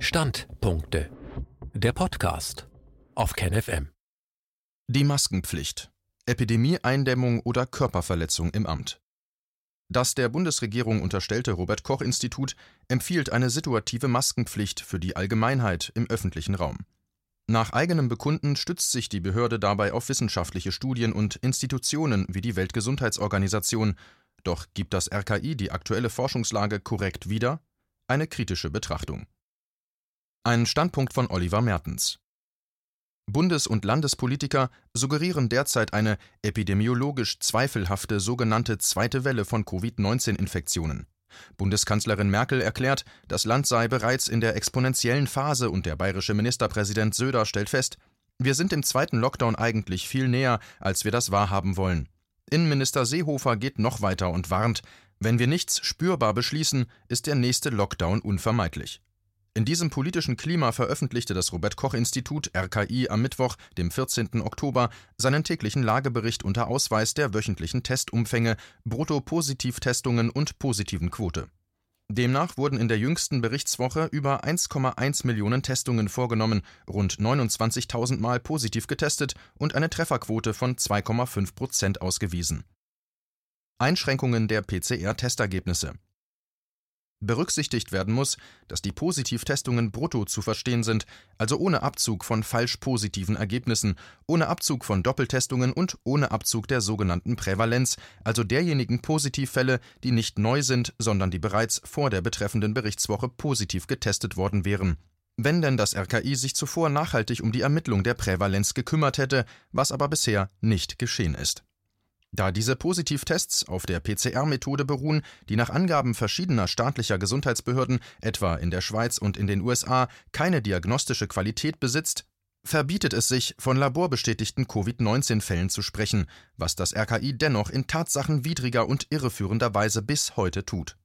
Standpunkte. Der Podcast auf KenFM. Die Maskenpflicht. Epidemieeindämmung oder Körperverletzung im Amt. Das der Bundesregierung unterstellte Robert Koch Institut empfiehlt eine situative Maskenpflicht für die Allgemeinheit im öffentlichen Raum. Nach eigenem Bekunden stützt sich die Behörde dabei auf wissenschaftliche Studien und Institutionen wie die Weltgesundheitsorganisation, doch gibt das RKI die aktuelle Forschungslage korrekt wieder? Eine kritische Betrachtung. Ein Standpunkt von Oliver Mertens. Bundes- und Landespolitiker suggerieren derzeit eine epidemiologisch zweifelhafte sogenannte zweite Welle von Covid-19-Infektionen. Bundeskanzlerin Merkel erklärt, das Land sei bereits in der exponentiellen Phase und der bayerische Ministerpräsident Söder stellt fest, wir sind dem zweiten Lockdown eigentlich viel näher, als wir das wahrhaben wollen. Innenminister Seehofer geht noch weiter und warnt, wenn wir nichts spürbar beschließen, ist der nächste Lockdown unvermeidlich. In diesem politischen Klima veröffentlichte das Robert Koch Institut RKI am Mittwoch, dem 14. Oktober, seinen täglichen Lagebericht unter Ausweis der wöchentlichen Testumfänge, Brutto-Positivtestungen und positiven Quote. Demnach wurden in der jüngsten Berichtswoche über 1,1 Millionen Testungen vorgenommen, rund 29.000 Mal positiv getestet und eine Trefferquote von 2,5 Prozent ausgewiesen. Einschränkungen der PCR-Testergebnisse Berücksichtigt werden muss, dass die Positivtestungen brutto zu verstehen sind, also ohne Abzug von falsch positiven Ergebnissen, ohne Abzug von Doppeltestungen und ohne Abzug der sogenannten Prävalenz, also derjenigen Positivfälle, die nicht neu sind, sondern die bereits vor der betreffenden Berichtswoche positiv getestet worden wären. Wenn denn das RKI sich zuvor nachhaltig um die Ermittlung der Prävalenz gekümmert hätte, was aber bisher nicht geschehen ist. Da diese Positivtests auf der PCR-Methode beruhen, die nach Angaben verschiedener staatlicher Gesundheitsbehörden, etwa in der Schweiz und in den USA, keine diagnostische Qualität besitzt, verbietet es sich, von laborbestätigten Covid-19-Fällen zu sprechen, was das RKI dennoch in tatsachenwidriger und irreführender Weise bis heute tut.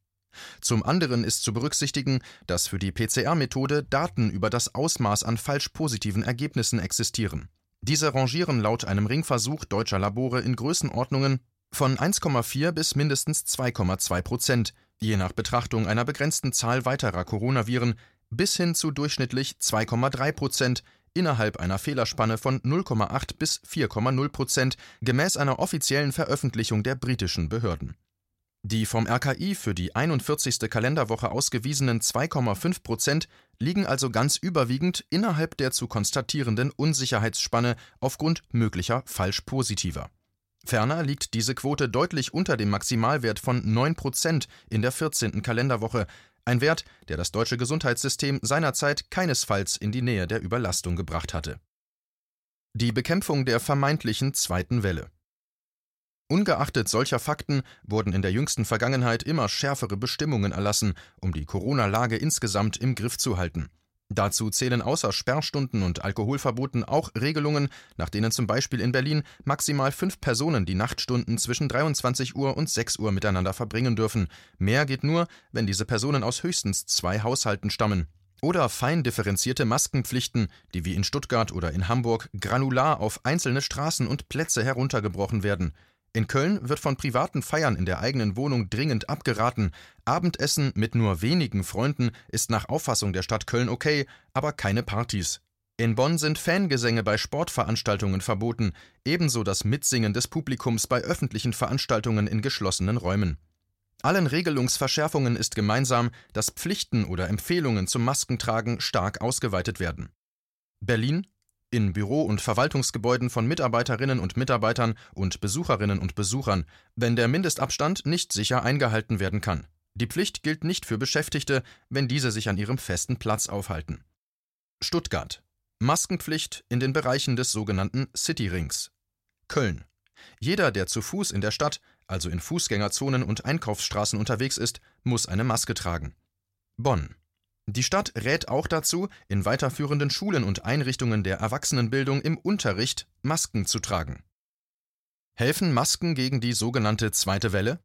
Zum anderen ist zu berücksichtigen, dass für die PCR-Methode Daten über das Ausmaß an falsch positiven Ergebnissen existieren. Diese rangieren laut einem Ringversuch deutscher Labore in Größenordnungen von 1,4 bis mindestens 2,2 Prozent, je nach Betrachtung einer begrenzten Zahl weiterer Coronaviren, bis hin zu durchschnittlich 2,3 Prozent innerhalb einer Fehlerspanne von 0,8 bis 4,0 Prozent gemäß einer offiziellen Veröffentlichung der britischen Behörden. Die vom RKI für die 41. Kalenderwoche ausgewiesenen 2,5 Prozent liegen also ganz überwiegend innerhalb der zu konstatierenden Unsicherheitsspanne aufgrund möglicher Falschpositiver. Ferner liegt diese Quote deutlich unter dem Maximalwert von 9 Prozent in der 14. Kalenderwoche, ein Wert, der das deutsche Gesundheitssystem seinerzeit keinesfalls in die Nähe der Überlastung gebracht hatte. Die Bekämpfung der vermeintlichen zweiten Welle. Ungeachtet solcher Fakten wurden in der jüngsten Vergangenheit immer schärfere Bestimmungen erlassen, um die Corona-Lage insgesamt im Griff zu halten. Dazu zählen außer Sperrstunden und Alkoholverboten auch Regelungen, nach denen zum Beispiel in Berlin maximal fünf Personen die Nachtstunden zwischen 23 Uhr und 6 Uhr miteinander verbringen dürfen. Mehr geht nur, wenn diese Personen aus höchstens zwei Haushalten stammen. Oder fein differenzierte Maskenpflichten, die wie in Stuttgart oder in Hamburg granular auf einzelne Straßen und Plätze heruntergebrochen werden. In Köln wird von privaten Feiern in der eigenen Wohnung dringend abgeraten. Abendessen mit nur wenigen Freunden ist nach Auffassung der Stadt Köln okay, aber keine Partys. In Bonn sind Fangesänge bei Sportveranstaltungen verboten, ebenso das Mitsingen des Publikums bei öffentlichen Veranstaltungen in geschlossenen Räumen. Allen Regelungsverschärfungen ist gemeinsam, dass Pflichten oder Empfehlungen zum Maskentragen stark ausgeweitet werden. Berlin, in Büro- und Verwaltungsgebäuden von Mitarbeiterinnen und Mitarbeitern und Besucherinnen und Besuchern, wenn der Mindestabstand nicht sicher eingehalten werden kann. Die Pflicht gilt nicht für Beschäftigte, wenn diese sich an ihrem festen Platz aufhalten. Stuttgart. Maskenpflicht in den Bereichen des sogenannten City Rings. Köln. Jeder, der zu Fuß in der Stadt, also in Fußgängerzonen und Einkaufsstraßen unterwegs ist, muss eine Maske tragen. Bonn. Die Stadt rät auch dazu, in weiterführenden Schulen und Einrichtungen der Erwachsenenbildung im Unterricht Masken zu tragen. Helfen Masken gegen die sogenannte zweite Welle?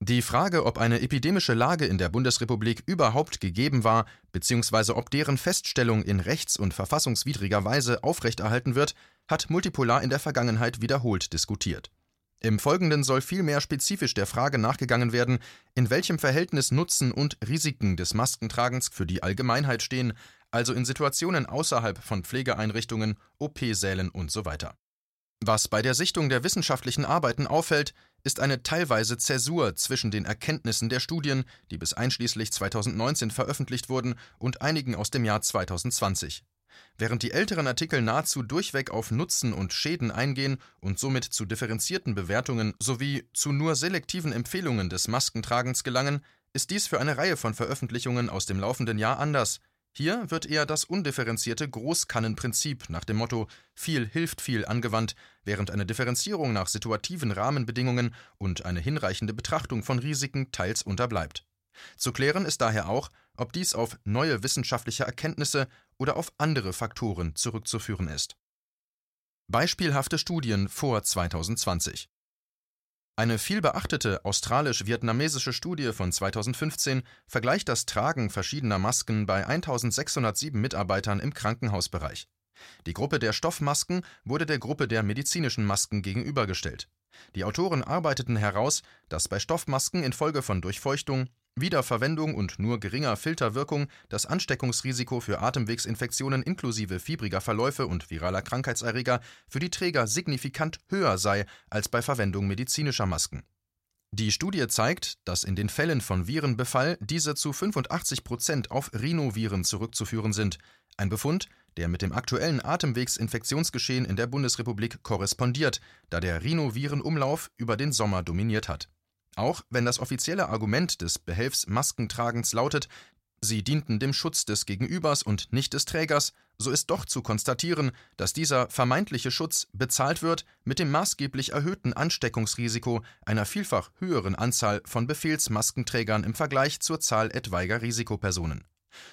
Die Frage, ob eine epidemische Lage in der Bundesrepublik überhaupt gegeben war, bzw. ob deren Feststellung in rechts- und verfassungswidriger Weise aufrechterhalten wird, hat Multipolar in der Vergangenheit wiederholt diskutiert. Im Folgenden soll vielmehr spezifisch der Frage nachgegangen werden, in welchem Verhältnis Nutzen und Risiken des Maskentragens für die Allgemeinheit stehen, also in Situationen außerhalb von Pflegeeinrichtungen, OP-Sälen usw. So Was bei der Sichtung der wissenschaftlichen Arbeiten auffällt, ist eine teilweise Zäsur zwischen den Erkenntnissen der Studien, die bis einschließlich 2019 veröffentlicht wurden, und einigen aus dem Jahr 2020. Während die älteren Artikel nahezu durchweg auf Nutzen und Schäden eingehen und somit zu differenzierten Bewertungen sowie zu nur selektiven Empfehlungen des Maskentragens gelangen, ist dies für eine Reihe von Veröffentlichungen aus dem laufenden Jahr anders. Hier wird eher das undifferenzierte Großkannenprinzip nach dem Motto viel hilft viel angewandt, während eine Differenzierung nach situativen Rahmenbedingungen und eine hinreichende Betrachtung von Risiken teils unterbleibt. Zu klären ist daher auch, ob dies auf neue wissenschaftliche Erkenntnisse oder auf andere Faktoren zurückzuführen ist. Beispielhafte Studien vor 2020 eine vielbeachtete australisch-vietnamesische Studie von 2015 vergleicht das Tragen verschiedener Masken bei 1607 Mitarbeitern im Krankenhausbereich. Die Gruppe der Stoffmasken wurde der Gruppe der medizinischen Masken gegenübergestellt. Die Autoren arbeiteten heraus, dass bei Stoffmasken infolge von Durchfeuchtung, Wiederverwendung und nur geringer Filterwirkung das Ansteckungsrisiko für Atemwegsinfektionen inklusive fiebriger Verläufe und viraler Krankheitserreger für die Träger signifikant höher sei als bei Verwendung medizinischer Masken. Die Studie zeigt, dass in den Fällen von Virenbefall diese zu 85 Prozent auf Rhinoviren zurückzuführen sind, ein Befund, der mit dem aktuellen Atemwegsinfektionsgeschehen in der Bundesrepublik korrespondiert, da der Rhinovirenumlauf über den Sommer dominiert hat. Auch wenn das offizielle Argument des Behelfs Maskentragens lautet, sie dienten dem Schutz des Gegenübers und nicht des Trägers, so ist doch zu konstatieren, dass dieser vermeintliche Schutz bezahlt wird mit dem maßgeblich erhöhten Ansteckungsrisiko einer vielfach höheren Anzahl von Befehlsmaskenträgern im Vergleich zur Zahl etwaiger Risikopersonen.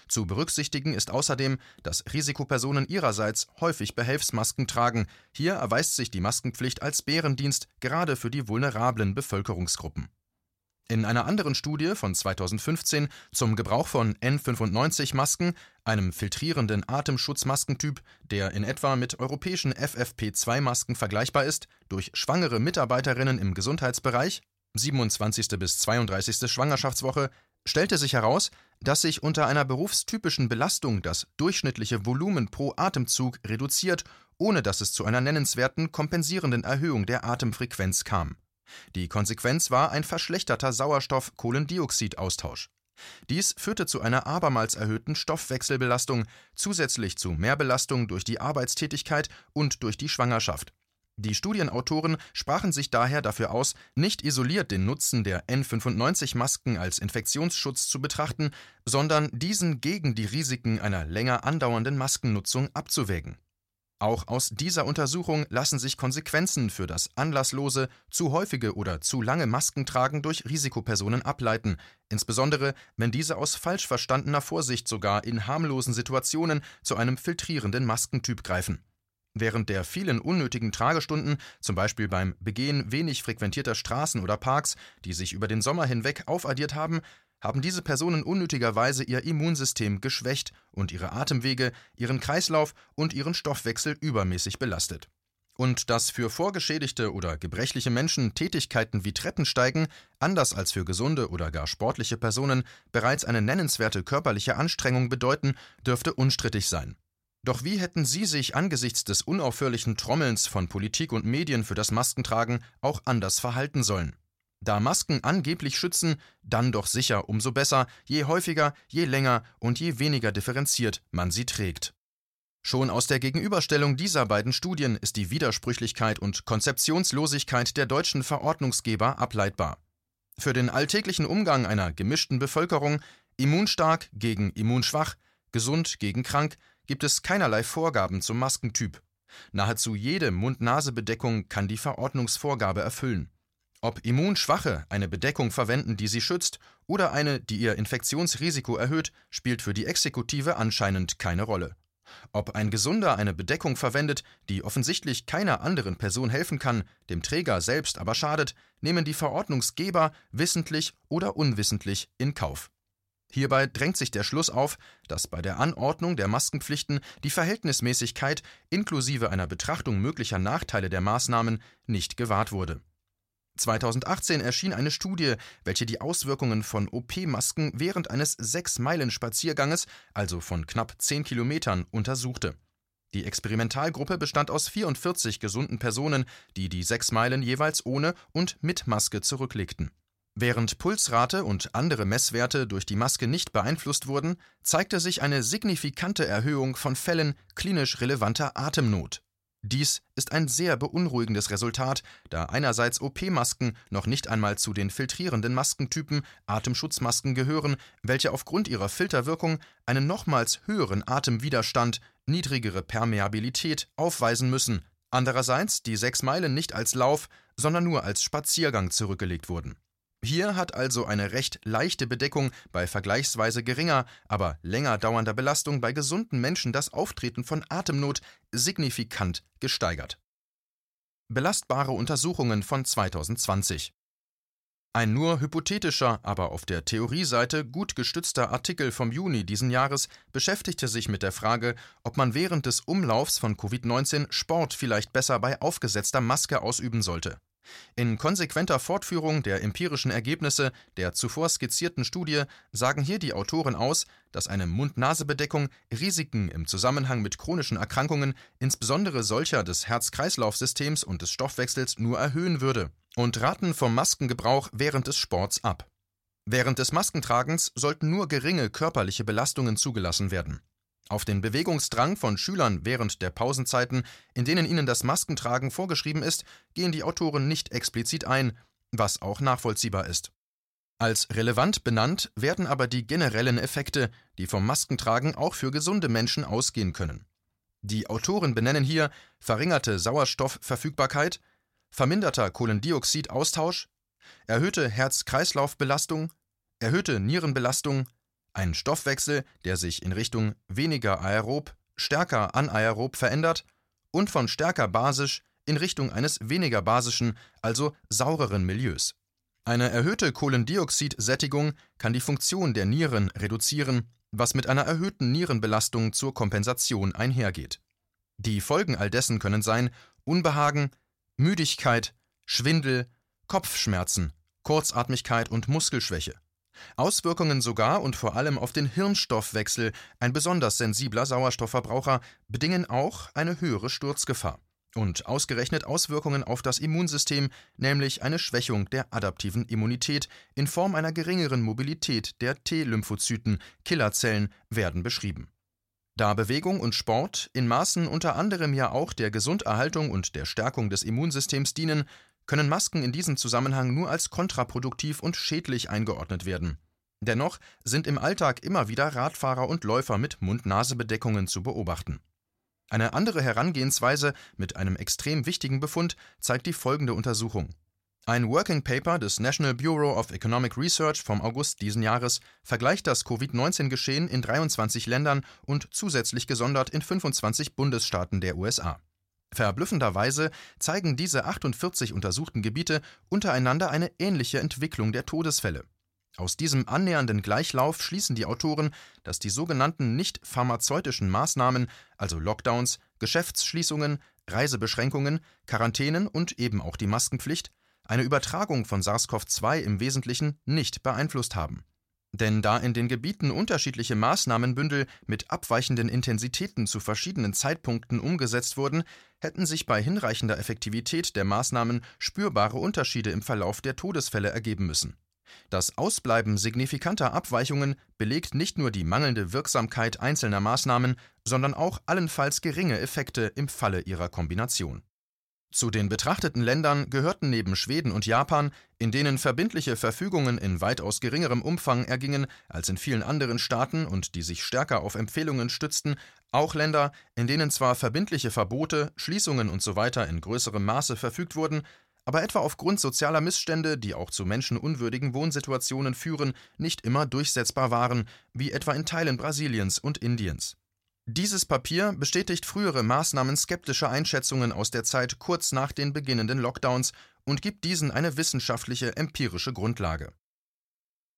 Zu berücksichtigen ist außerdem, dass Risikopersonen ihrerseits häufig Behelfsmasken tragen. Hier erweist sich die Maskenpflicht als Bärendienst gerade für die vulnerablen Bevölkerungsgruppen. In einer anderen Studie von 2015 zum Gebrauch von N95-Masken, einem filtrierenden Atemschutzmaskentyp, der in etwa mit europäischen FFP2-Masken vergleichbar ist, durch schwangere Mitarbeiterinnen im Gesundheitsbereich 27. bis 32. Schwangerschaftswoche stellte sich heraus, dass sich unter einer berufstypischen Belastung das durchschnittliche Volumen pro Atemzug reduziert, ohne dass es zu einer nennenswerten kompensierenden Erhöhung der Atemfrequenz kam. Die Konsequenz war ein verschlechterter Sauerstoff-Kohlendioxid-Austausch. Dies führte zu einer abermals erhöhten Stoffwechselbelastung, zusätzlich zu Mehrbelastung durch die Arbeitstätigkeit und durch die Schwangerschaft. Die Studienautoren sprachen sich daher dafür aus, nicht isoliert den Nutzen der N95-Masken als Infektionsschutz zu betrachten, sondern diesen gegen die Risiken einer länger andauernden Maskennutzung abzuwägen. Auch aus dieser Untersuchung lassen sich Konsequenzen für das anlasslose, zu häufige oder zu lange Maskentragen durch Risikopersonen ableiten, insbesondere wenn diese aus falsch verstandener Vorsicht sogar in harmlosen Situationen zu einem filtrierenden Maskentyp greifen. Während der vielen unnötigen Tragestunden, zum Beispiel beim Begehen wenig frequentierter Straßen oder Parks, die sich über den Sommer hinweg aufaddiert haben, haben diese Personen unnötigerweise ihr Immunsystem geschwächt und ihre Atemwege, ihren Kreislauf und ihren Stoffwechsel übermäßig belastet. Und dass für vorgeschädigte oder gebrechliche Menschen Tätigkeiten wie Treppensteigen, anders als für gesunde oder gar sportliche Personen, bereits eine nennenswerte körperliche Anstrengung bedeuten, dürfte unstrittig sein. Doch wie hätten Sie sich angesichts des unaufhörlichen Trommelns von Politik und Medien für das Maskentragen auch anders verhalten sollen? Da Masken angeblich schützen, dann doch sicher umso besser, je häufiger, je länger und je weniger differenziert man sie trägt. Schon aus der Gegenüberstellung dieser beiden Studien ist die Widersprüchlichkeit und Konzeptionslosigkeit der deutschen Verordnungsgeber ableitbar. Für den alltäglichen Umgang einer gemischten Bevölkerung, immunstark gegen immunschwach, gesund gegen krank, gibt es keinerlei Vorgaben zum Maskentyp. Nahezu jede Mund-Nase-Bedeckung kann die Verordnungsvorgabe erfüllen. Ob Immunschwache eine Bedeckung verwenden, die sie schützt, oder eine, die ihr Infektionsrisiko erhöht, spielt für die Exekutive anscheinend keine Rolle. Ob ein Gesunder eine Bedeckung verwendet, die offensichtlich keiner anderen Person helfen kann, dem Träger selbst aber schadet, nehmen die Verordnungsgeber wissentlich oder unwissentlich in Kauf. Hierbei drängt sich der Schluss auf, dass bei der Anordnung der Maskenpflichten die Verhältnismäßigkeit inklusive einer Betrachtung möglicher Nachteile der Maßnahmen nicht gewahrt wurde. 2018 erschien eine Studie, welche die Auswirkungen von OP-Masken während eines Sechs-Meilen-Spazierganges, also von knapp 10 Kilometern, untersuchte. Die Experimentalgruppe bestand aus 44 gesunden Personen, die die sechs Meilen jeweils ohne und mit Maske zurücklegten. Während Pulsrate und andere Messwerte durch die Maske nicht beeinflusst wurden, zeigte sich eine signifikante Erhöhung von Fällen klinisch relevanter Atemnot. Dies ist ein sehr beunruhigendes Resultat, da einerseits OP-Masken noch nicht einmal zu den filtrierenden Maskentypen Atemschutzmasken gehören, welche aufgrund ihrer Filterwirkung einen nochmals höheren Atemwiderstand, niedrigere Permeabilität aufweisen müssen, andererseits die sechs Meilen nicht als Lauf, sondern nur als Spaziergang zurückgelegt wurden hier hat also eine recht leichte Bedeckung bei vergleichsweise geringer, aber länger dauernder Belastung bei gesunden Menschen das Auftreten von Atemnot signifikant gesteigert. Belastbare Untersuchungen von 2020 ein nur hypothetischer, aber auf der Theorieseite gut gestützter Artikel vom Juni diesen Jahres beschäftigte sich mit der Frage, ob man während des Umlaufs von Covid-19 Sport vielleicht besser bei aufgesetzter Maske ausüben sollte. In konsequenter Fortführung der empirischen Ergebnisse der zuvor skizzierten Studie sagen hier die Autoren aus, dass eine Mund-Nase-Bedeckung Risiken im Zusammenhang mit chronischen Erkrankungen, insbesondere solcher des Herz-Kreislauf-Systems und des Stoffwechsels, nur erhöhen würde und raten vom Maskengebrauch während des Sports ab. Während des Maskentragens sollten nur geringe körperliche Belastungen zugelassen werden auf den Bewegungsdrang von Schülern während der Pausenzeiten, in denen ihnen das Maskentragen vorgeschrieben ist, gehen die Autoren nicht explizit ein, was auch nachvollziehbar ist. Als relevant benannt werden aber die generellen Effekte, die vom Maskentragen auch für gesunde Menschen ausgehen können. Die Autoren benennen hier verringerte Sauerstoffverfügbarkeit, verminderter Kohlendioxidaustausch, erhöhte Herz-Kreislauf-Belastung, erhöhte Nierenbelastung, ein Stoffwechsel, der sich in Richtung weniger aerob, stärker anaerob verändert und von stärker basisch in Richtung eines weniger basischen, also saureren Milieus. Eine erhöhte Kohlendioxidsättigung kann die Funktion der Nieren reduzieren, was mit einer erhöhten Nierenbelastung zur Kompensation einhergeht. Die Folgen all dessen können sein Unbehagen, Müdigkeit, Schwindel, Kopfschmerzen, Kurzatmigkeit und Muskelschwäche. Auswirkungen sogar und vor allem auf den Hirnstoffwechsel, ein besonders sensibler Sauerstoffverbraucher, bedingen auch eine höhere Sturzgefahr. Und ausgerechnet Auswirkungen auf das Immunsystem, nämlich eine Schwächung der adaptiven Immunität in Form einer geringeren Mobilität der T-Lymphozyten, Killerzellen, werden beschrieben. Da Bewegung und Sport in Maßen unter anderem ja auch der Gesunderhaltung und der Stärkung des Immunsystems dienen, können Masken in diesem Zusammenhang nur als kontraproduktiv und schädlich eingeordnet werden. Dennoch sind im Alltag immer wieder Radfahrer und Läufer mit Mund-Nase-Bedeckungen zu beobachten. Eine andere Herangehensweise mit einem extrem wichtigen Befund zeigt die folgende Untersuchung. Ein Working Paper des National Bureau of Economic Research vom August diesen Jahres vergleicht das Covid-19-Geschehen in 23 Ländern und zusätzlich gesondert in 25 Bundesstaaten der USA. Verblüffenderweise zeigen diese 48 untersuchten Gebiete untereinander eine ähnliche Entwicklung der Todesfälle. Aus diesem annähernden Gleichlauf schließen die Autoren, dass die sogenannten nicht pharmazeutischen Maßnahmen, also Lockdowns, Geschäftsschließungen, Reisebeschränkungen, Quarantänen und eben auch die Maskenpflicht, eine Übertragung von SARS-CoV-2 im Wesentlichen nicht beeinflusst haben denn da in den Gebieten unterschiedliche Maßnahmenbündel mit abweichenden Intensitäten zu verschiedenen Zeitpunkten umgesetzt wurden, hätten sich bei hinreichender Effektivität der Maßnahmen spürbare Unterschiede im Verlauf der Todesfälle ergeben müssen. Das Ausbleiben signifikanter Abweichungen belegt nicht nur die mangelnde Wirksamkeit einzelner Maßnahmen, sondern auch allenfalls geringe Effekte im Falle ihrer Kombination zu den betrachteten Ländern gehörten neben Schweden und Japan, in denen verbindliche Verfügungen in weitaus geringerem Umfang ergingen als in vielen anderen Staaten und die sich stärker auf Empfehlungen stützten, auch Länder, in denen zwar verbindliche Verbote, Schließungen usw. So in größerem Maße verfügt wurden, aber etwa aufgrund sozialer Missstände, die auch zu menschenunwürdigen Wohnsituationen führen, nicht immer durchsetzbar waren, wie etwa in Teilen Brasiliens und Indiens. Dieses Papier bestätigt frühere maßnahmenskeptische Einschätzungen aus der Zeit kurz nach den beginnenden Lockdowns und gibt diesen eine wissenschaftliche empirische Grundlage.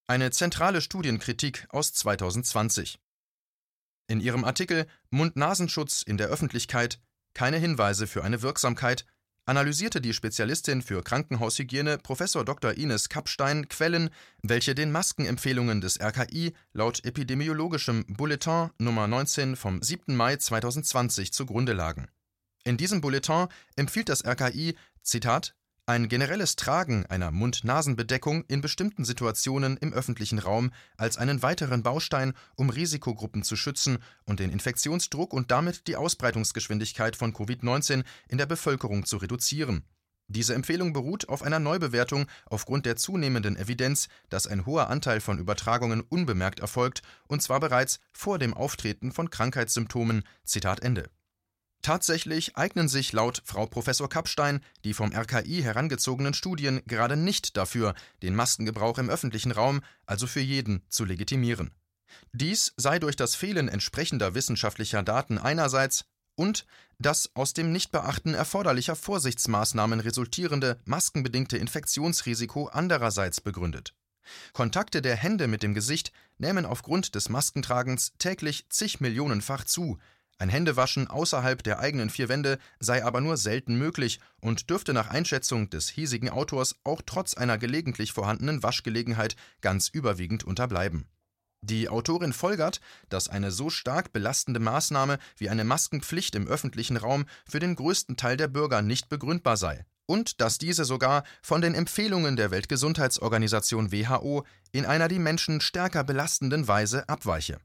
Eine zentrale Studienkritik aus 2020. In ihrem Artikel Mund-Nasenschutz in der Öffentlichkeit keine Hinweise für eine Wirksamkeit analysierte die Spezialistin für Krankenhaushygiene Prof. Dr. Ines Kappstein Quellen, welche den Maskenempfehlungen des RKI laut epidemiologischem Bulletin Nummer 19 vom 7. Mai 2020 zugrunde lagen. In diesem Bulletin empfiehlt das RKI, Zitat, ein generelles Tragen einer Mund-Nasen-Bedeckung in bestimmten Situationen im öffentlichen Raum als einen weiteren Baustein, um Risikogruppen zu schützen und den Infektionsdruck und damit die Ausbreitungsgeschwindigkeit von Covid-19 in der Bevölkerung zu reduzieren. Diese Empfehlung beruht auf einer Neubewertung aufgrund der zunehmenden Evidenz, dass ein hoher Anteil von Übertragungen unbemerkt erfolgt, und zwar bereits vor dem Auftreten von Krankheitssymptomen. Zitat Ende. Tatsächlich eignen sich laut Frau Professor Kappstein die vom RKI herangezogenen Studien gerade nicht dafür, den Maskengebrauch im öffentlichen Raum, also für jeden, zu legitimieren. Dies sei durch das Fehlen entsprechender wissenschaftlicher Daten einerseits und das aus dem Nichtbeachten erforderlicher Vorsichtsmaßnahmen resultierende maskenbedingte Infektionsrisiko andererseits begründet. Kontakte der Hände mit dem Gesicht nehmen aufgrund des Maskentragens täglich zig Millionenfach zu, ein Händewaschen außerhalb der eigenen vier Wände sei aber nur selten möglich und dürfte nach Einschätzung des hiesigen Autors auch trotz einer gelegentlich vorhandenen Waschgelegenheit ganz überwiegend unterbleiben. Die Autorin folgert, dass eine so stark belastende Maßnahme wie eine Maskenpflicht im öffentlichen Raum für den größten Teil der Bürger nicht begründbar sei und dass diese sogar von den Empfehlungen der Weltgesundheitsorganisation WHO in einer die Menschen stärker belastenden Weise abweiche.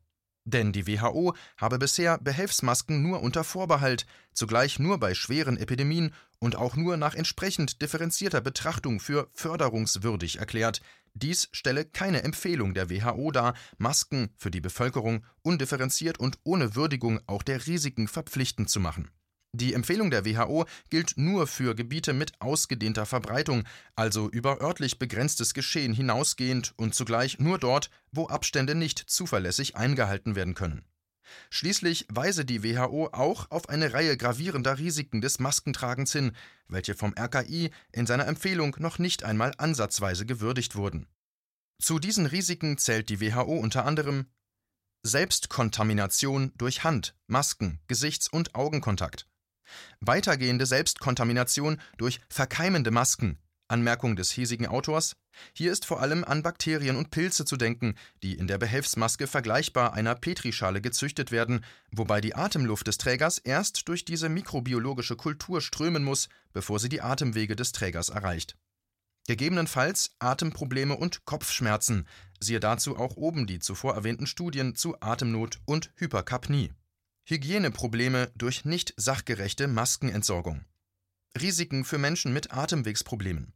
Denn die WHO habe bisher Behelfsmasken nur unter Vorbehalt, zugleich nur bei schweren Epidemien und auch nur nach entsprechend differenzierter Betrachtung für förderungswürdig erklärt. Dies stelle keine Empfehlung der WHO dar, Masken für die Bevölkerung undifferenziert und ohne Würdigung auch der Risiken verpflichtend zu machen. Die Empfehlung der WHO gilt nur für Gebiete mit ausgedehnter Verbreitung, also über örtlich begrenztes Geschehen hinausgehend und zugleich nur dort, wo Abstände nicht zuverlässig eingehalten werden können. Schließlich weise die WHO auch auf eine Reihe gravierender Risiken des Maskentragens hin, welche vom RKI in seiner Empfehlung noch nicht einmal ansatzweise gewürdigt wurden. Zu diesen Risiken zählt die WHO unter anderem Selbstkontamination durch Hand, Masken, Gesichts- und Augenkontakt, Weitergehende Selbstkontamination durch verkeimende Masken. Anmerkung des hiesigen Autors: Hier ist vor allem an Bakterien und Pilze zu denken, die in der Behelfsmaske vergleichbar einer Petrischale gezüchtet werden, wobei die Atemluft des Trägers erst durch diese mikrobiologische Kultur strömen muss, bevor sie die Atemwege des Trägers erreicht. Gegebenenfalls Atemprobleme und Kopfschmerzen, siehe dazu auch oben die zuvor erwähnten Studien zu Atemnot und Hyperkapnie Hygieneprobleme durch nicht sachgerechte Maskenentsorgung. Risiken für Menschen mit Atemwegsproblemen.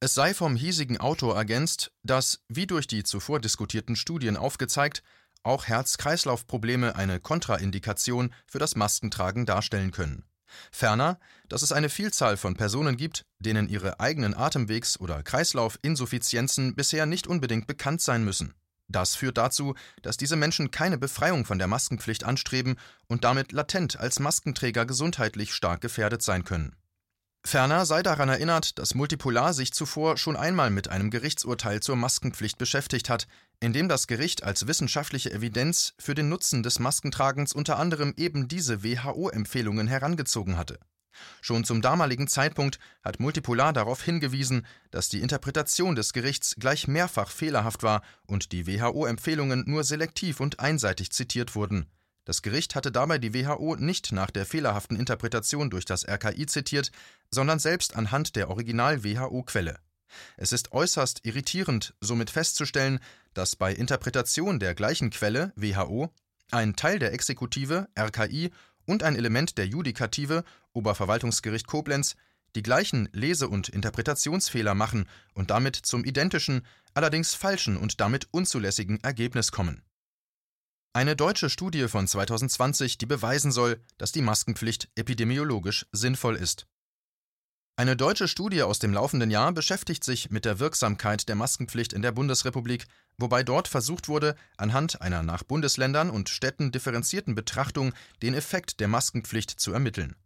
Es sei vom hiesigen Autor ergänzt, dass, wie durch die zuvor diskutierten Studien aufgezeigt, auch Herz-Kreislauf-Probleme eine Kontraindikation für das Maskentragen darstellen können. Ferner, dass es eine Vielzahl von Personen gibt, denen ihre eigenen Atemwegs- oder Kreislaufinsuffizienzen bisher nicht unbedingt bekannt sein müssen. Das führt dazu, dass diese Menschen keine Befreiung von der Maskenpflicht anstreben und damit latent als Maskenträger gesundheitlich stark gefährdet sein können. Ferner sei daran erinnert, dass Multipolar sich zuvor schon einmal mit einem Gerichtsurteil zur Maskenpflicht beschäftigt hat, in dem das Gericht als wissenschaftliche Evidenz für den Nutzen des Maskentragens unter anderem eben diese WHO-Empfehlungen herangezogen hatte Schon zum damaligen Zeitpunkt hat Multipolar darauf hingewiesen, dass die Interpretation des Gerichts gleich mehrfach fehlerhaft war und die WHO-Empfehlungen nur selektiv und einseitig zitiert wurden. Das Gericht hatte dabei die WHO nicht nach der fehlerhaften Interpretation durch das RKI zitiert, sondern selbst anhand der Original-WHO-Quelle. Es ist äußerst irritierend, somit festzustellen, dass bei Interpretation der gleichen Quelle WHO ein Teil der Exekutive RKI und ein Element der Judikative Oberverwaltungsgericht Koblenz die gleichen Lese- und Interpretationsfehler machen und damit zum identischen, allerdings falschen und damit unzulässigen Ergebnis kommen. Eine deutsche Studie von 2020, die beweisen soll, dass die Maskenpflicht epidemiologisch sinnvoll ist. Eine deutsche Studie aus dem laufenden Jahr beschäftigt sich mit der Wirksamkeit der Maskenpflicht in der Bundesrepublik, wobei dort versucht wurde, anhand einer nach Bundesländern und Städten differenzierten Betrachtung den Effekt der Maskenpflicht zu ermitteln.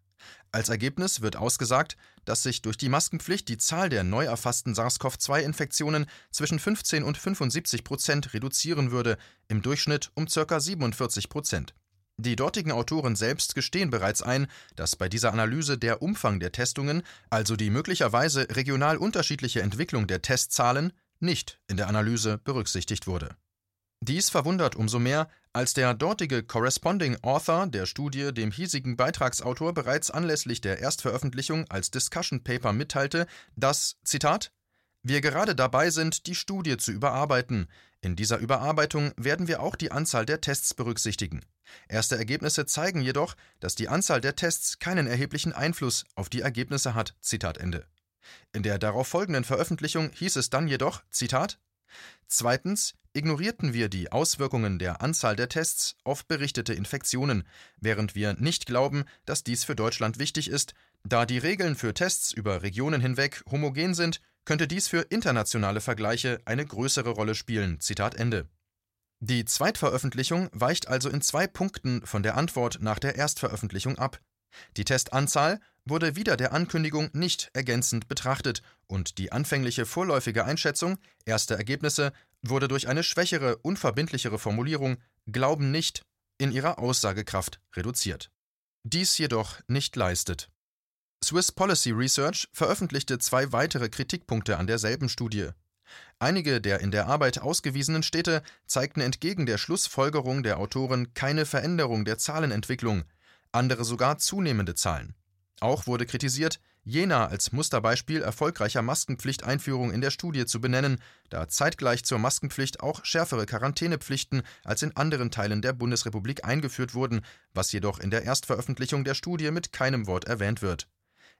Als Ergebnis wird ausgesagt, dass sich durch die Maskenpflicht die Zahl der neu erfassten SARS-CoV-2-Infektionen zwischen 15 und 75 Prozent reduzieren würde, im Durchschnitt um ca. 47 Prozent. Die dortigen Autoren selbst gestehen bereits ein, dass bei dieser Analyse der Umfang der Testungen, also die möglicherweise regional unterschiedliche Entwicklung der Testzahlen, nicht in der Analyse berücksichtigt wurde. Dies verwundert umso mehr, als der dortige Corresponding Author der Studie dem hiesigen Beitragsautor bereits anlässlich der Erstveröffentlichung als Discussion Paper mitteilte, dass, Zitat, wir gerade dabei sind, die Studie zu überarbeiten. In dieser Überarbeitung werden wir auch die Anzahl der Tests berücksichtigen. Erste Ergebnisse zeigen jedoch, dass die Anzahl der Tests keinen erheblichen Einfluss auf die Ergebnisse hat. Zitat Ende. In der darauf folgenden Veröffentlichung hieß es dann jedoch, Zitat, Zweitens ignorierten wir die Auswirkungen der Anzahl der Tests auf berichtete Infektionen, während wir nicht glauben, dass dies für Deutschland wichtig ist, da die Regeln für Tests über Regionen hinweg homogen sind, könnte dies für internationale Vergleiche eine größere Rolle spielen. Zitat Ende. Die Zweitveröffentlichung weicht also in zwei Punkten von der Antwort nach der Erstveröffentlichung ab. Die Testanzahl wurde wieder der Ankündigung nicht ergänzend betrachtet und die anfängliche vorläufige Einschätzung erster Ergebnisse wurde durch eine schwächere, unverbindlichere Formulierung Glauben nicht in ihrer Aussagekraft reduziert. Dies jedoch nicht leistet. Swiss Policy Research veröffentlichte zwei weitere Kritikpunkte an derselben Studie. Einige der in der Arbeit ausgewiesenen Städte zeigten entgegen der Schlussfolgerung der Autoren keine Veränderung der Zahlenentwicklung, andere sogar zunehmende Zahlen. Auch wurde kritisiert, Jena als Musterbeispiel erfolgreicher Maskenpflichteinführung in der Studie zu benennen, da zeitgleich zur Maskenpflicht auch schärfere Quarantänepflichten als in anderen Teilen der Bundesrepublik eingeführt wurden, was jedoch in der Erstveröffentlichung der Studie mit keinem Wort erwähnt wird.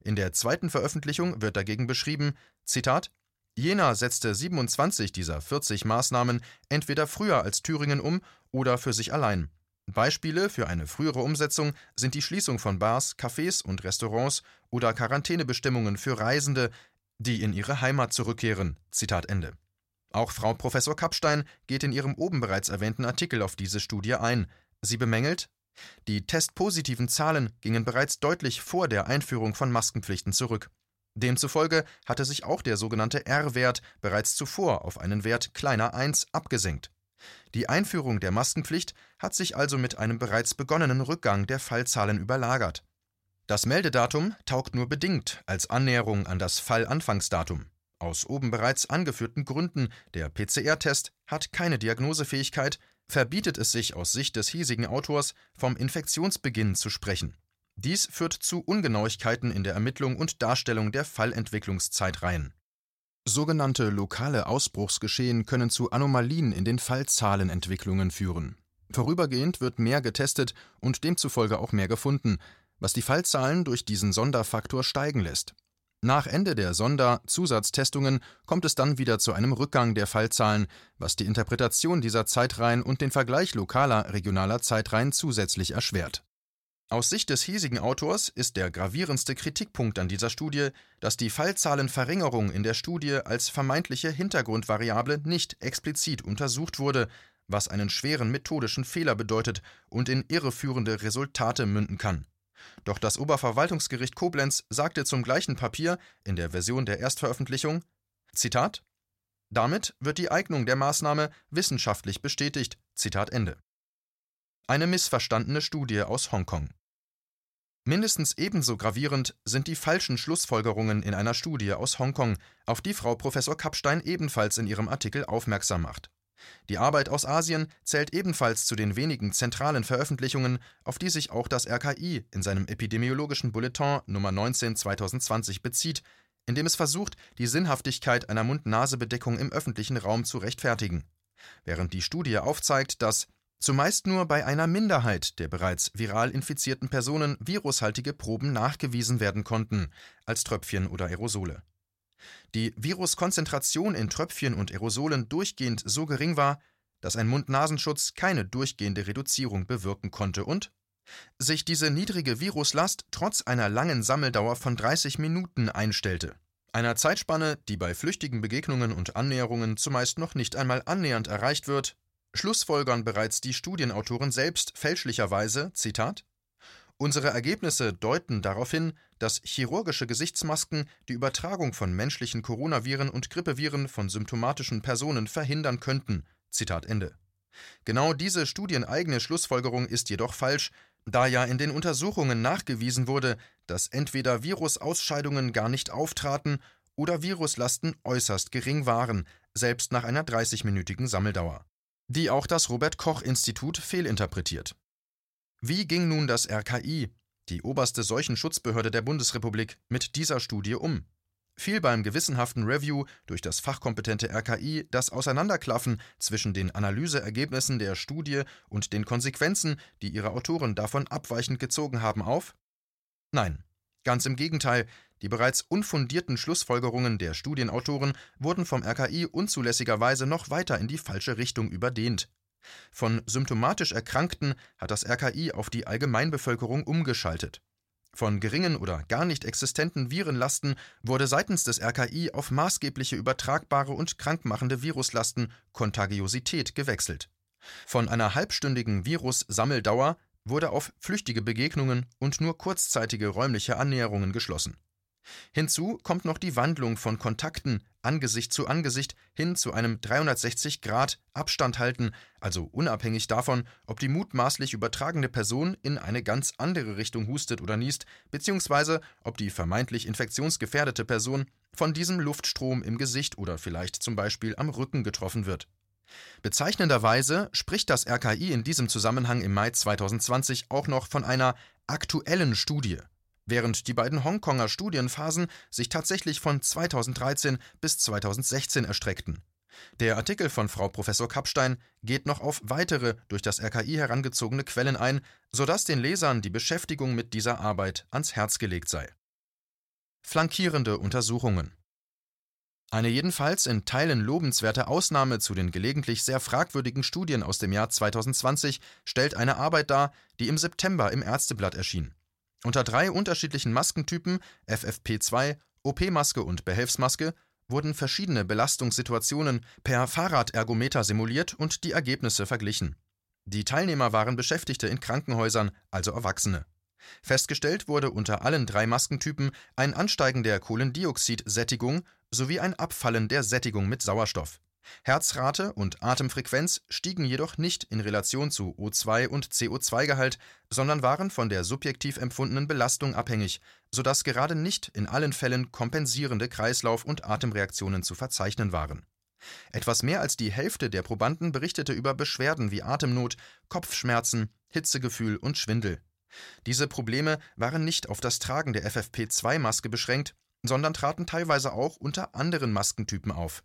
In der zweiten Veröffentlichung wird dagegen beschrieben: Zitat Jena setzte 27 dieser 40 Maßnahmen entweder früher als Thüringen um oder für sich allein. Beispiele für eine frühere Umsetzung sind die Schließung von Bars, Cafés und Restaurants oder Quarantänebestimmungen für Reisende, die in ihre Heimat zurückkehren. Zitat Ende. Auch Frau Professor Kapstein geht in ihrem oben bereits erwähnten Artikel auf diese Studie ein. Sie bemängelt, die testpositiven Zahlen gingen bereits deutlich vor der Einführung von Maskenpflichten zurück. Demzufolge hatte sich auch der sogenannte R-Wert bereits zuvor auf einen Wert kleiner 1 abgesenkt. Die Einführung der Maskenpflicht hat sich also mit einem bereits begonnenen Rückgang der Fallzahlen überlagert. Das Meldedatum taugt nur bedingt als Annäherung an das Fallanfangsdatum. Aus oben bereits angeführten Gründen, der PCR-Test hat keine Diagnosefähigkeit, verbietet es sich aus Sicht des hiesigen Autors, vom Infektionsbeginn zu sprechen. Dies führt zu Ungenauigkeiten in der Ermittlung und Darstellung der Fallentwicklungszeitreihen. Sogenannte lokale Ausbruchsgeschehen können zu Anomalien in den Fallzahlenentwicklungen führen. Vorübergehend wird mehr getestet und demzufolge auch mehr gefunden, was die Fallzahlen durch diesen Sonderfaktor steigen lässt. Nach Ende der Sonder-Zusatztestungen kommt es dann wieder zu einem Rückgang der Fallzahlen, was die Interpretation dieser Zeitreihen und den Vergleich lokaler, regionaler Zeitreihen zusätzlich erschwert. Aus Sicht des hiesigen Autors ist der gravierendste Kritikpunkt an dieser Studie, dass die Fallzahlenverringerung in der Studie als vermeintliche Hintergrundvariable nicht explizit untersucht wurde, was einen schweren methodischen Fehler bedeutet und in irreführende Resultate münden kann. Doch das Oberverwaltungsgericht Koblenz sagte zum gleichen Papier in der Version der Erstveröffentlichung Zitat Damit wird die Eignung der Maßnahme wissenschaftlich bestätigt. Zitat Ende. Eine missverstandene Studie aus Hongkong. Mindestens ebenso gravierend sind die falschen Schlussfolgerungen in einer Studie aus Hongkong, auf die Frau Professor Kapstein ebenfalls in ihrem Artikel aufmerksam macht. Die Arbeit aus Asien zählt ebenfalls zu den wenigen zentralen Veröffentlichungen, auf die sich auch das RKI in seinem epidemiologischen Bulletin Nummer 19 2020 bezieht, in dem es versucht, die Sinnhaftigkeit einer Mund-Nase-Bedeckung im öffentlichen Raum zu rechtfertigen. Während die Studie aufzeigt, dass zumeist nur bei einer Minderheit der bereits viral infizierten Personen virushaltige Proben nachgewiesen werden konnten, als Tröpfchen oder Aerosole. Die Viruskonzentration in Tröpfchen und Aerosolen durchgehend so gering war, dass ein Mund-Nasenschutz keine durchgehende Reduzierung bewirken konnte und sich diese niedrige Viruslast trotz einer langen Sammeldauer von 30 Minuten einstellte. Einer Zeitspanne, die bei flüchtigen Begegnungen und Annäherungen zumeist noch nicht einmal annähernd erreicht wird, schlussfolgern bereits die Studienautoren selbst fälschlicherweise, Zitat, Unsere Ergebnisse deuten darauf hin, dass chirurgische Gesichtsmasken die Übertragung von menschlichen Coronaviren und Grippeviren von symptomatischen Personen verhindern könnten. Zitat Ende. Genau diese studieneigene Schlussfolgerung ist jedoch falsch, da ja in den Untersuchungen nachgewiesen wurde, dass entweder Virusausscheidungen gar nicht auftraten oder Viruslasten äußerst gering waren, selbst nach einer 30-minütigen Sammeldauer. Die auch das Robert Koch Institut fehlinterpretiert. Wie ging nun das RKI, die oberste Seuchenschutzbehörde der Bundesrepublik, mit dieser Studie um? Fiel beim gewissenhaften Review durch das fachkompetente RKI das Auseinanderklaffen zwischen den Analyseergebnissen der Studie und den Konsequenzen, die ihre Autoren davon abweichend gezogen haben, auf? Nein, ganz im Gegenteil, die bereits unfundierten Schlussfolgerungen der Studienautoren wurden vom RKI unzulässigerweise noch weiter in die falsche Richtung überdehnt. Von symptomatisch Erkrankten hat das RKI auf die Allgemeinbevölkerung umgeschaltet. Von geringen oder gar nicht existenten Virenlasten wurde seitens des RKI auf maßgebliche übertragbare und krankmachende Viruslasten Kontagiosität gewechselt. Von einer halbstündigen Virussammeldauer wurde auf flüchtige Begegnungen und nur kurzzeitige räumliche Annäherungen geschlossen. Hinzu kommt noch die Wandlung von Kontakten Angesicht zu Angesicht hin zu einem 360 Grad Abstand halten, also unabhängig davon, ob die mutmaßlich übertragene Person in eine ganz andere Richtung hustet oder niest, beziehungsweise ob die vermeintlich infektionsgefährdete Person von diesem Luftstrom im Gesicht oder vielleicht zum Beispiel am Rücken getroffen wird. Bezeichnenderweise spricht das RKI in diesem Zusammenhang im Mai 2020 auch noch von einer aktuellen Studie während die beiden Hongkonger Studienphasen sich tatsächlich von 2013 bis 2016 erstreckten. Der Artikel von Frau Professor Kapstein geht noch auf weitere durch das RKI herangezogene Quellen ein, sodass den Lesern die Beschäftigung mit dieser Arbeit ans Herz gelegt sei. Flankierende Untersuchungen eine jedenfalls in Teilen lobenswerte Ausnahme zu den gelegentlich sehr fragwürdigen Studien aus dem Jahr 2020 stellt eine Arbeit dar, die im September im Ärzteblatt erschien. Unter drei unterschiedlichen Maskentypen FFP2, OP-Maske und Behelfsmaske wurden verschiedene Belastungssituationen per Fahrradergometer simuliert und die Ergebnisse verglichen. Die Teilnehmer waren Beschäftigte in Krankenhäusern, also Erwachsene. Festgestellt wurde unter allen drei Maskentypen ein Ansteigen der Kohlendioxidsättigung sowie ein Abfallen der Sättigung mit Sauerstoff. Herzrate und Atemfrequenz stiegen jedoch nicht in Relation zu O2 und CO2-Gehalt, sondern waren von der subjektiv empfundenen Belastung abhängig, sodass gerade nicht in allen Fällen kompensierende Kreislauf- und Atemreaktionen zu verzeichnen waren. Etwas mehr als die Hälfte der Probanden berichtete über Beschwerden wie Atemnot, Kopfschmerzen, Hitzegefühl und Schwindel. Diese Probleme waren nicht auf das Tragen der FFP2-Maske beschränkt, sondern traten teilweise auch unter anderen Maskentypen auf.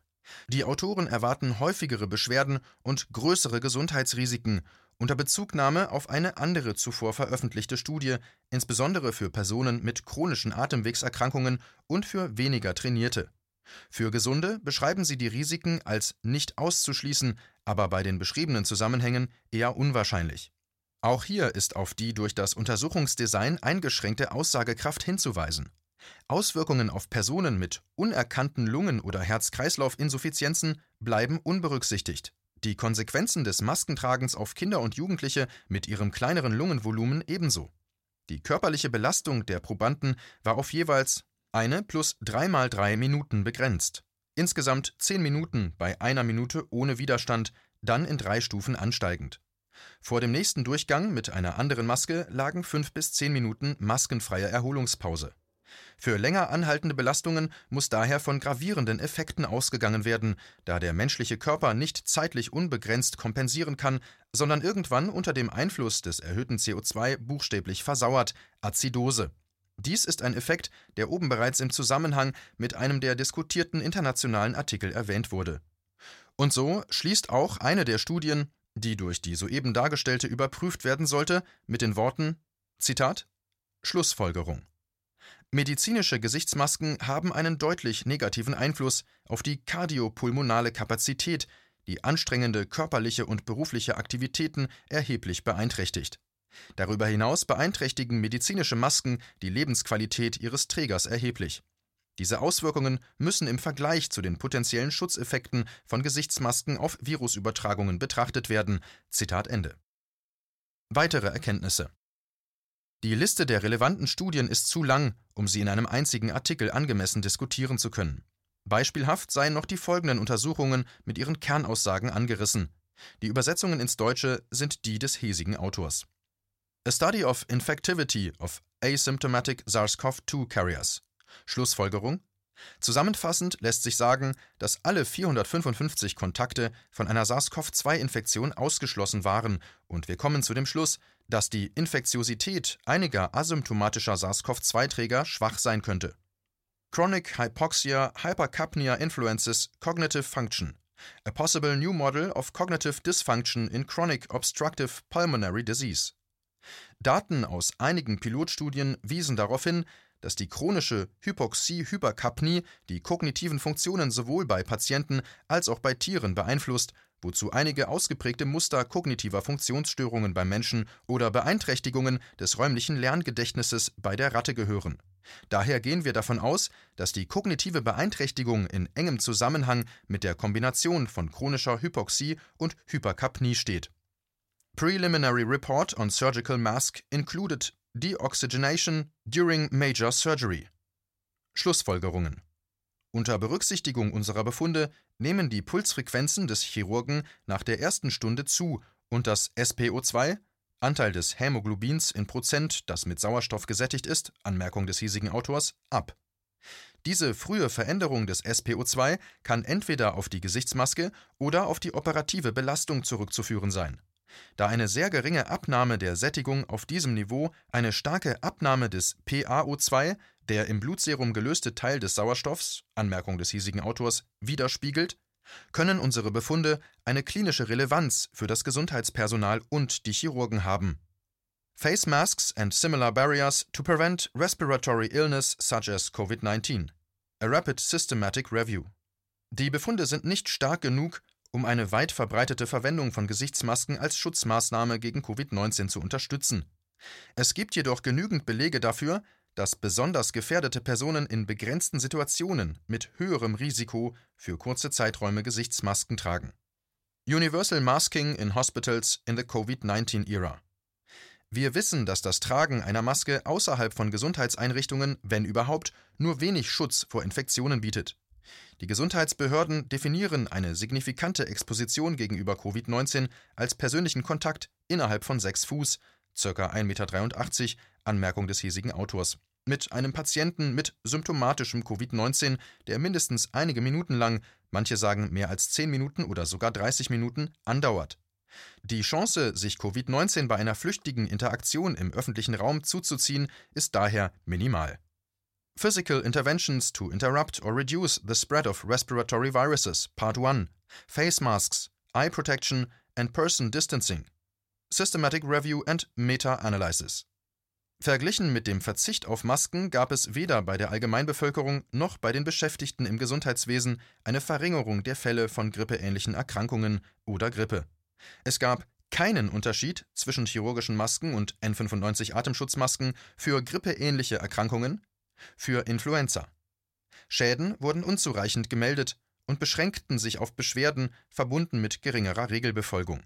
Die Autoren erwarten häufigere Beschwerden und größere Gesundheitsrisiken unter Bezugnahme auf eine andere zuvor veröffentlichte Studie, insbesondere für Personen mit chronischen Atemwegserkrankungen und für weniger Trainierte. Für Gesunde beschreiben sie die Risiken als nicht auszuschließen, aber bei den beschriebenen Zusammenhängen eher unwahrscheinlich. Auch hier ist auf die durch das Untersuchungsdesign eingeschränkte Aussagekraft hinzuweisen. Auswirkungen auf Personen mit unerkannten Lungen- oder Herz-Kreislauf-Insuffizienzen bleiben unberücksichtigt. Die Konsequenzen des Maskentragens auf Kinder und Jugendliche mit ihrem kleineren Lungenvolumen ebenso. Die körperliche Belastung der Probanden war auf jeweils eine plus drei mal drei Minuten begrenzt. Insgesamt zehn Minuten bei einer Minute ohne Widerstand, dann in drei Stufen ansteigend. Vor dem nächsten Durchgang mit einer anderen Maske lagen fünf bis zehn Minuten maskenfreie Erholungspause. Für länger anhaltende Belastungen muss daher von gravierenden Effekten ausgegangen werden, da der menschliche Körper nicht zeitlich unbegrenzt kompensieren kann, sondern irgendwann unter dem Einfluss des erhöhten CO2 buchstäblich versauert Azidose. Dies ist ein Effekt, der oben bereits im Zusammenhang mit einem der diskutierten internationalen Artikel erwähnt wurde. Und so schließt auch eine der Studien, die durch die soeben dargestellte überprüft werden sollte, mit den Worten Zitat Schlussfolgerung Medizinische Gesichtsmasken haben einen deutlich negativen Einfluss auf die kardiopulmonale Kapazität, die anstrengende körperliche und berufliche Aktivitäten erheblich beeinträchtigt. Darüber hinaus beeinträchtigen medizinische Masken die Lebensqualität ihres Trägers erheblich. Diese Auswirkungen müssen im Vergleich zu den potenziellen Schutzeffekten von Gesichtsmasken auf Virusübertragungen betrachtet werden. Zitat Ende. Weitere Erkenntnisse die Liste der relevanten Studien ist zu lang, um sie in einem einzigen Artikel angemessen diskutieren zu können. Beispielhaft seien noch die folgenden Untersuchungen mit ihren Kernaussagen angerissen. Die Übersetzungen ins Deutsche sind die des hiesigen Autors. A Study of Infectivity of Asymptomatic SARS-CoV-2 Carriers. Schlussfolgerung Zusammenfassend lässt sich sagen, dass alle 455 Kontakte von einer SARS-CoV-2-Infektion ausgeschlossen waren, und wir kommen zu dem Schluss, dass die Infektiosität einiger asymptomatischer SARS-CoV-2-Träger schwach sein könnte. Chronic Hypoxia Hypercapnia Influences Cognitive Function A possible new model of cognitive dysfunction in chronic obstructive pulmonary disease. Daten aus einigen Pilotstudien wiesen darauf hin, dass die chronische Hypoxie-Hyperkapnie die kognitiven Funktionen sowohl bei Patienten als auch bei Tieren beeinflusst, wozu einige ausgeprägte Muster kognitiver Funktionsstörungen beim Menschen oder Beeinträchtigungen des räumlichen Lerngedächtnisses bei der Ratte gehören. Daher gehen wir davon aus, dass die kognitive Beeinträchtigung in engem Zusammenhang mit der Kombination von chronischer Hypoxie und Hyperkapnie steht. Preliminary report on surgical mask included Deoxygenation during major surgery. Schlussfolgerungen. Unter Berücksichtigung unserer Befunde nehmen die Pulsfrequenzen des Chirurgen nach der ersten Stunde zu und das SPO2, Anteil des Hämoglobins in Prozent, das mit Sauerstoff gesättigt ist, Anmerkung des hiesigen Autors, ab. Diese frühe Veränderung des SPO2 kann entweder auf die Gesichtsmaske oder auf die operative Belastung zurückzuführen sein da eine sehr geringe Abnahme der Sättigung auf diesem Niveau eine starke Abnahme des PaO2, der im Blutserum gelöste Teil des Sauerstoffs Anmerkung des hiesigen Autors widerspiegelt, können unsere Befunde eine klinische Relevanz für das Gesundheitspersonal und die Chirurgen haben. Face masks and similar barriers to prevent respiratory illness such as COVID-19. A rapid systematic review. Die Befunde sind nicht stark genug, um eine weit verbreitete Verwendung von Gesichtsmasken als Schutzmaßnahme gegen Covid-19 zu unterstützen. Es gibt jedoch genügend Belege dafür, dass besonders gefährdete Personen in begrenzten Situationen mit höherem Risiko für kurze Zeiträume Gesichtsmasken tragen. Universal Masking in Hospitals in the COVID-19 Era. Wir wissen, dass das Tragen einer Maske außerhalb von Gesundheitseinrichtungen, wenn überhaupt, nur wenig Schutz vor Infektionen bietet. Die Gesundheitsbehörden definieren eine signifikante Exposition gegenüber Covid-19 als persönlichen Kontakt innerhalb von sechs Fuß (ca. 1,83 Meter, Anmerkung des hiesigen Autors) mit einem Patienten mit symptomatischem Covid-19, der mindestens einige Minuten lang, manche sagen mehr als zehn Minuten oder sogar 30 Minuten, andauert. Die Chance, sich Covid-19 bei einer flüchtigen Interaktion im öffentlichen Raum zuzuziehen, ist daher minimal. Physical Interventions to Interrupt or Reduce the Spread of Respiratory Viruses, Part 1 Face Masks, Eye Protection and Person Distancing. Systematic Review and Meta-Analysis Verglichen mit dem Verzicht auf Masken gab es weder bei der Allgemeinbevölkerung noch bei den Beschäftigten im Gesundheitswesen eine Verringerung der Fälle von grippeähnlichen Erkrankungen oder Grippe. Es gab keinen Unterschied zwischen chirurgischen Masken und N95 Atemschutzmasken für grippeähnliche Erkrankungen, für Influenza. Schäden wurden unzureichend gemeldet und beschränkten sich auf Beschwerden, verbunden mit geringerer Regelbefolgung.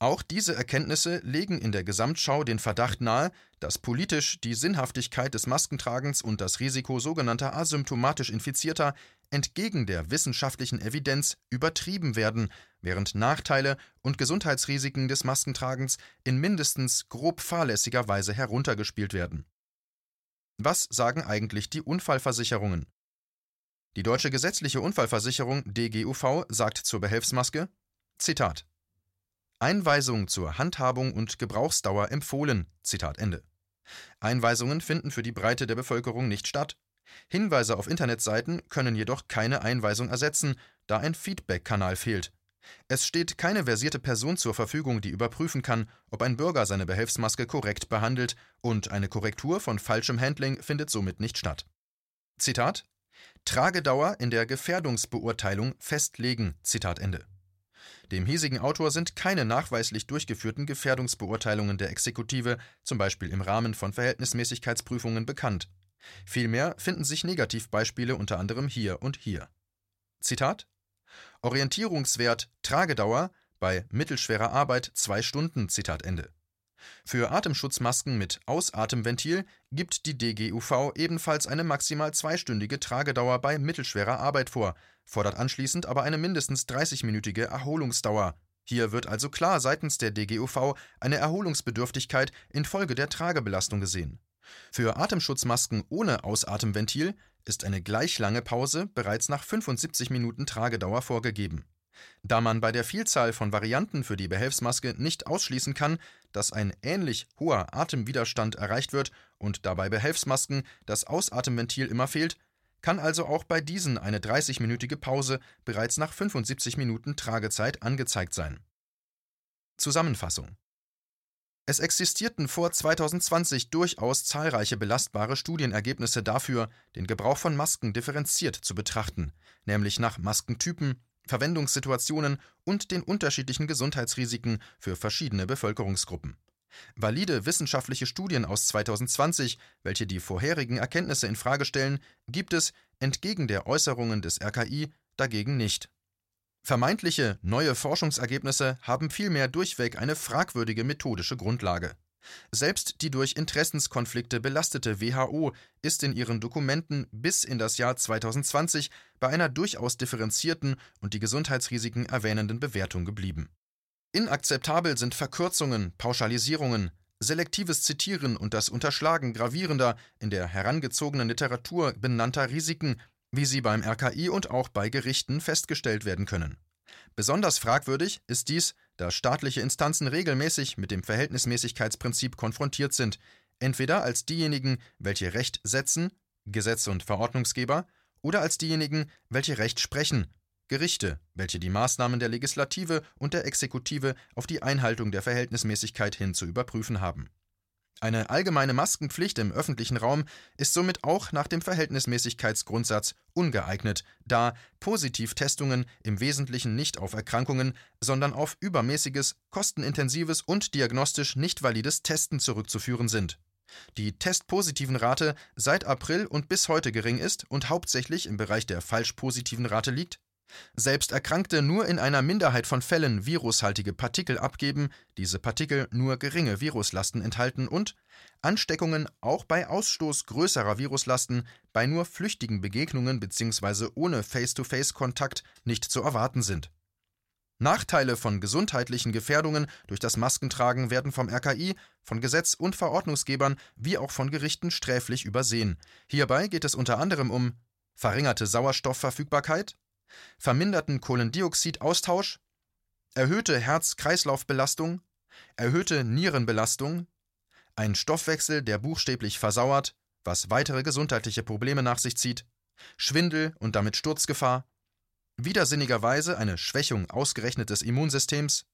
Auch diese Erkenntnisse legen in der Gesamtschau den Verdacht nahe, dass politisch die Sinnhaftigkeit des Maskentragens und das Risiko sogenannter asymptomatisch Infizierter entgegen der wissenschaftlichen Evidenz übertrieben werden, während Nachteile und Gesundheitsrisiken des Maskentragens in mindestens grob fahrlässiger Weise heruntergespielt werden was sagen eigentlich die Unfallversicherungen? Die deutsche gesetzliche Unfallversicherung DGUV sagt zur Behelfsmaske: Zitat Einweisung zur Handhabung und Gebrauchsdauer empfohlen. Zitat Ende. Einweisungen finden für die Breite der Bevölkerung nicht statt. Hinweise auf Internetseiten können jedoch keine Einweisung ersetzen, da ein Feedback-Kanal fehlt. Es steht keine versierte Person zur Verfügung, die überprüfen kann, ob ein Bürger seine Behelfsmaske korrekt behandelt, und eine Korrektur von falschem Handling findet somit nicht statt. Zitat Tragedauer in der Gefährdungsbeurteilung festlegen. Zitat Ende. Dem hiesigen Autor sind keine nachweislich durchgeführten Gefährdungsbeurteilungen der Exekutive, zum Beispiel im Rahmen von Verhältnismäßigkeitsprüfungen, bekannt. Vielmehr finden sich Negativbeispiele unter anderem hier und hier. Zitat Orientierungswert Tragedauer bei mittelschwerer Arbeit zwei Stunden. Zitat Ende. Für Atemschutzmasken mit Ausatemventil gibt die DGUV ebenfalls eine maximal zweistündige Tragedauer bei mittelschwerer Arbeit vor, fordert anschließend aber eine mindestens 30-minütige Erholungsdauer Hier wird also klar seitens der DGUV eine Erholungsbedürftigkeit infolge der Tragebelastung gesehen. Für Atemschutzmasken ohne Ausatemventil ist eine gleich lange Pause bereits nach 75 Minuten Tragedauer vorgegeben. Da man bei der Vielzahl von Varianten für die Behelfsmaske nicht ausschließen kann, dass ein ähnlich hoher Atemwiderstand erreicht wird und dabei Behelfsmasken das Ausatemventil immer fehlt, kann also auch bei diesen eine 30-minütige Pause bereits nach 75 Minuten Tragezeit angezeigt sein. Zusammenfassung es existierten vor 2020 durchaus zahlreiche belastbare Studienergebnisse dafür, den Gebrauch von Masken differenziert zu betrachten, nämlich nach Maskentypen, Verwendungssituationen und den unterschiedlichen Gesundheitsrisiken für verschiedene Bevölkerungsgruppen. Valide wissenschaftliche Studien aus 2020, welche die vorherigen Erkenntnisse in Frage stellen, gibt es, entgegen der Äußerungen des RKI, dagegen nicht. Vermeintliche neue Forschungsergebnisse haben vielmehr durchweg eine fragwürdige methodische Grundlage. Selbst die durch Interessenskonflikte belastete WHO ist in ihren Dokumenten bis in das Jahr 2020 bei einer durchaus differenzierten und die Gesundheitsrisiken erwähnenden Bewertung geblieben. Inakzeptabel sind Verkürzungen, Pauschalisierungen, selektives Zitieren und das Unterschlagen gravierender, in der herangezogenen Literatur benannter Risiken wie sie beim RKI und auch bei Gerichten festgestellt werden können. Besonders fragwürdig ist dies, da staatliche Instanzen regelmäßig mit dem Verhältnismäßigkeitsprinzip konfrontiert sind, entweder als diejenigen, welche Recht setzen, Gesetz und Verordnungsgeber, oder als diejenigen, welche Recht sprechen, Gerichte, welche die Maßnahmen der Legislative und der Exekutive auf die Einhaltung der Verhältnismäßigkeit hin zu überprüfen haben. Eine allgemeine Maskenpflicht im öffentlichen Raum ist somit auch nach dem Verhältnismäßigkeitsgrundsatz ungeeignet, da Positivtestungen im Wesentlichen nicht auf Erkrankungen, sondern auf übermäßiges, kostenintensives und diagnostisch nicht valides Testen zurückzuführen sind. Die testpositiven Rate seit April und bis heute gering ist und hauptsächlich im Bereich der falsch positiven Rate liegt, selbst Erkrankte nur in einer Minderheit von Fällen virushaltige Partikel abgeben, diese Partikel nur geringe Viruslasten enthalten und Ansteckungen auch bei Ausstoß größerer Viruslasten bei nur flüchtigen Begegnungen bzw. ohne Face-to-Face-Kontakt nicht zu erwarten sind. Nachteile von gesundheitlichen Gefährdungen durch das Maskentragen werden vom RKI, von Gesetz- und Verordnungsgebern wie auch von Gerichten sträflich übersehen. Hierbei geht es unter anderem um verringerte Sauerstoffverfügbarkeit, verminderten Kohlendioxidaustausch, erhöhte Herz-Kreislauf-Belastung, erhöhte Nierenbelastung, ein Stoffwechsel, der buchstäblich versauert, was weitere gesundheitliche Probleme nach sich zieht, Schwindel und damit Sturzgefahr, widersinnigerweise eine Schwächung ausgerechnet des Immunsystems,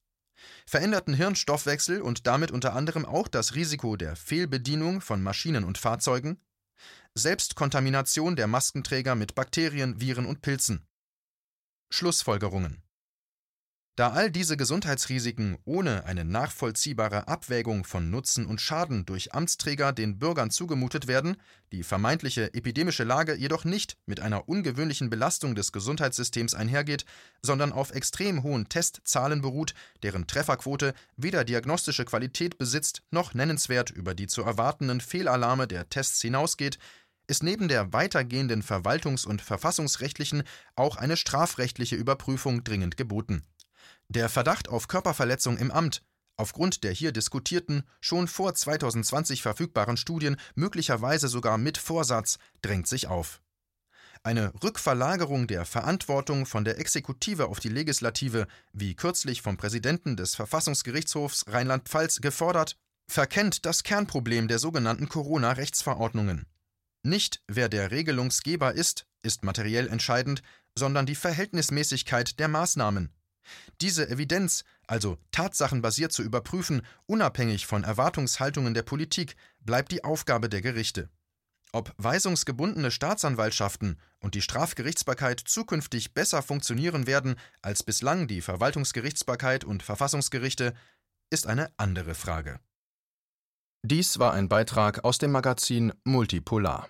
veränderten Hirnstoffwechsel und damit unter anderem auch das Risiko der Fehlbedienung von Maschinen und Fahrzeugen, Selbstkontamination der Maskenträger mit Bakterien, Viren und Pilzen. Schlussfolgerungen. Da all diese Gesundheitsrisiken ohne eine nachvollziehbare Abwägung von Nutzen und Schaden durch Amtsträger den Bürgern zugemutet werden, die vermeintliche epidemische Lage jedoch nicht mit einer ungewöhnlichen Belastung des Gesundheitssystems einhergeht, sondern auf extrem hohen Testzahlen beruht, deren Trefferquote weder diagnostische Qualität besitzt noch nennenswert über die zu erwartenden Fehlalarme der Tests hinausgeht, ist neben der weitergehenden verwaltungs- und verfassungsrechtlichen auch eine strafrechtliche Überprüfung dringend geboten. Der Verdacht auf Körperverletzung im Amt aufgrund der hier diskutierten, schon vor 2020 verfügbaren Studien möglicherweise sogar mit Vorsatz drängt sich auf. Eine Rückverlagerung der Verantwortung von der Exekutive auf die Legislative, wie kürzlich vom Präsidenten des Verfassungsgerichtshofs Rheinland-Pfalz gefordert, verkennt das Kernproblem der sogenannten Corona-Rechtsverordnungen. Nicht wer der Regelungsgeber ist, ist materiell entscheidend, sondern die Verhältnismäßigkeit der Maßnahmen. Diese Evidenz, also tatsachenbasiert zu überprüfen, unabhängig von Erwartungshaltungen der Politik, bleibt die Aufgabe der Gerichte. Ob weisungsgebundene Staatsanwaltschaften und die Strafgerichtsbarkeit zukünftig besser funktionieren werden als bislang die Verwaltungsgerichtsbarkeit und Verfassungsgerichte, ist eine andere Frage. Dies war ein Beitrag aus dem Magazin Multipolar.